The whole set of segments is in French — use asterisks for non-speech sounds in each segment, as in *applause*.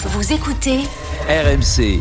Vous écoutez RMC.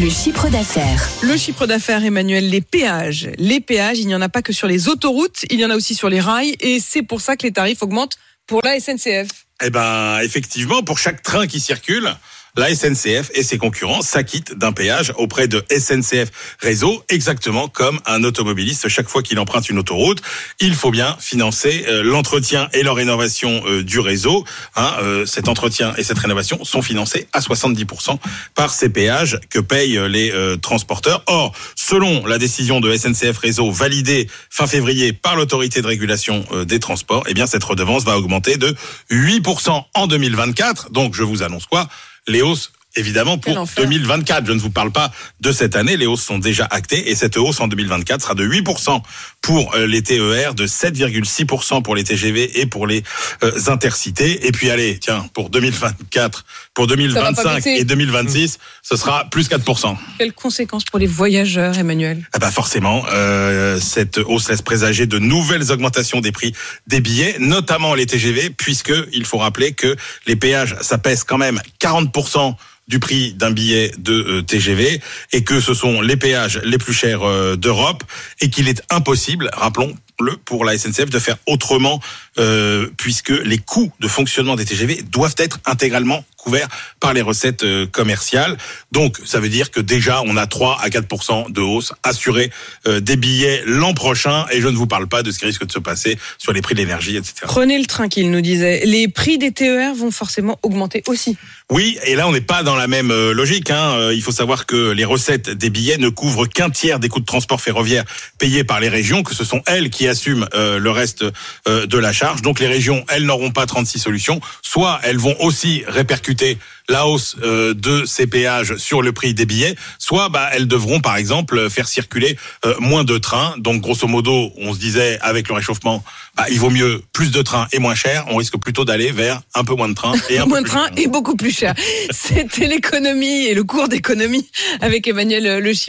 le chiffre d'affaires. Le chiffre d'affaires, Emmanuel, les péages. Les péages, il n'y en a pas que sur les autoroutes, il y en a aussi sur les rails, et c'est pour ça que les tarifs augmentent pour la SNCF. Eh ben, effectivement, pour chaque train qui circule, la SNCF et ses concurrents s'acquittent d'un péage auprès de SNCF Réseau, exactement comme un automobiliste. Chaque fois qu'il emprunte une autoroute, il faut bien financer euh, l'entretien et la rénovation euh, du réseau. Hein, euh, cet entretien et cette rénovation sont financés à 70% par ces péages que payent les transporteurs. Or, selon la décision de SNCF Réseau validée fin février par l'autorité de régulation des transports, eh bien cette redevance va augmenter de 8% en 2024. Donc, je vous annonce quoi? Les hausses évidemment pour 2024. Je ne vous parle pas de cette année, les hausses sont déjà actées et cette hausse en 2024 sera de 8% pour euh, les TER, de 7,6% pour les TGV et pour les euh, intercités. Et puis allez, tiens, pour 2024, pour 2025 et 2026, ce sera plus 4%. Quelles conséquences pour les voyageurs, Emmanuel? Ah bah Forcément, euh, cette hausse laisse présager de nouvelles augmentations des prix des billets, notamment les TGV, puisque il faut rappeler que les péages, ça pèse quand même 40% du prix d'un billet de euh, TGV et que ce sont les péages les plus chers euh, d'Europe et qu'il est impossible, rappelons, le pour la SNCF de faire autrement euh, puisque les coûts de fonctionnement des TGV doivent être intégralement couverts par les recettes euh, commerciales. Donc ça veut dire que déjà on a 3 à 4% de hausse assurée euh, des billets l'an prochain et je ne vous parle pas de ce qui risque de se passer sur les prix de l'énergie, etc. Prenez le train qu'il nous disait. Les prix des TER vont forcément augmenter aussi. Oui, et là on n'est pas dans la même euh, logique. Hein. Il faut savoir que les recettes des billets ne couvrent qu'un tiers des coûts de transport ferroviaire payés par les régions, que ce sont elles qui assument le reste de la charge. Donc les régions, elles n'auront pas 36 solutions. Soit elles vont aussi répercuter la hausse euh, de ces péages sur le prix des billets, soit bah, elles devront par exemple faire circuler euh, moins de trains. Donc grosso modo, on se disait avec le réchauffement, bah, il vaut mieux plus de trains et moins cher. On risque plutôt d'aller vers un peu moins de trains et *laughs* un moins de trains et beaucoup plus cher. *laughs* C'était l'économie et le cours d'économie avec Emmanuel Le Chip.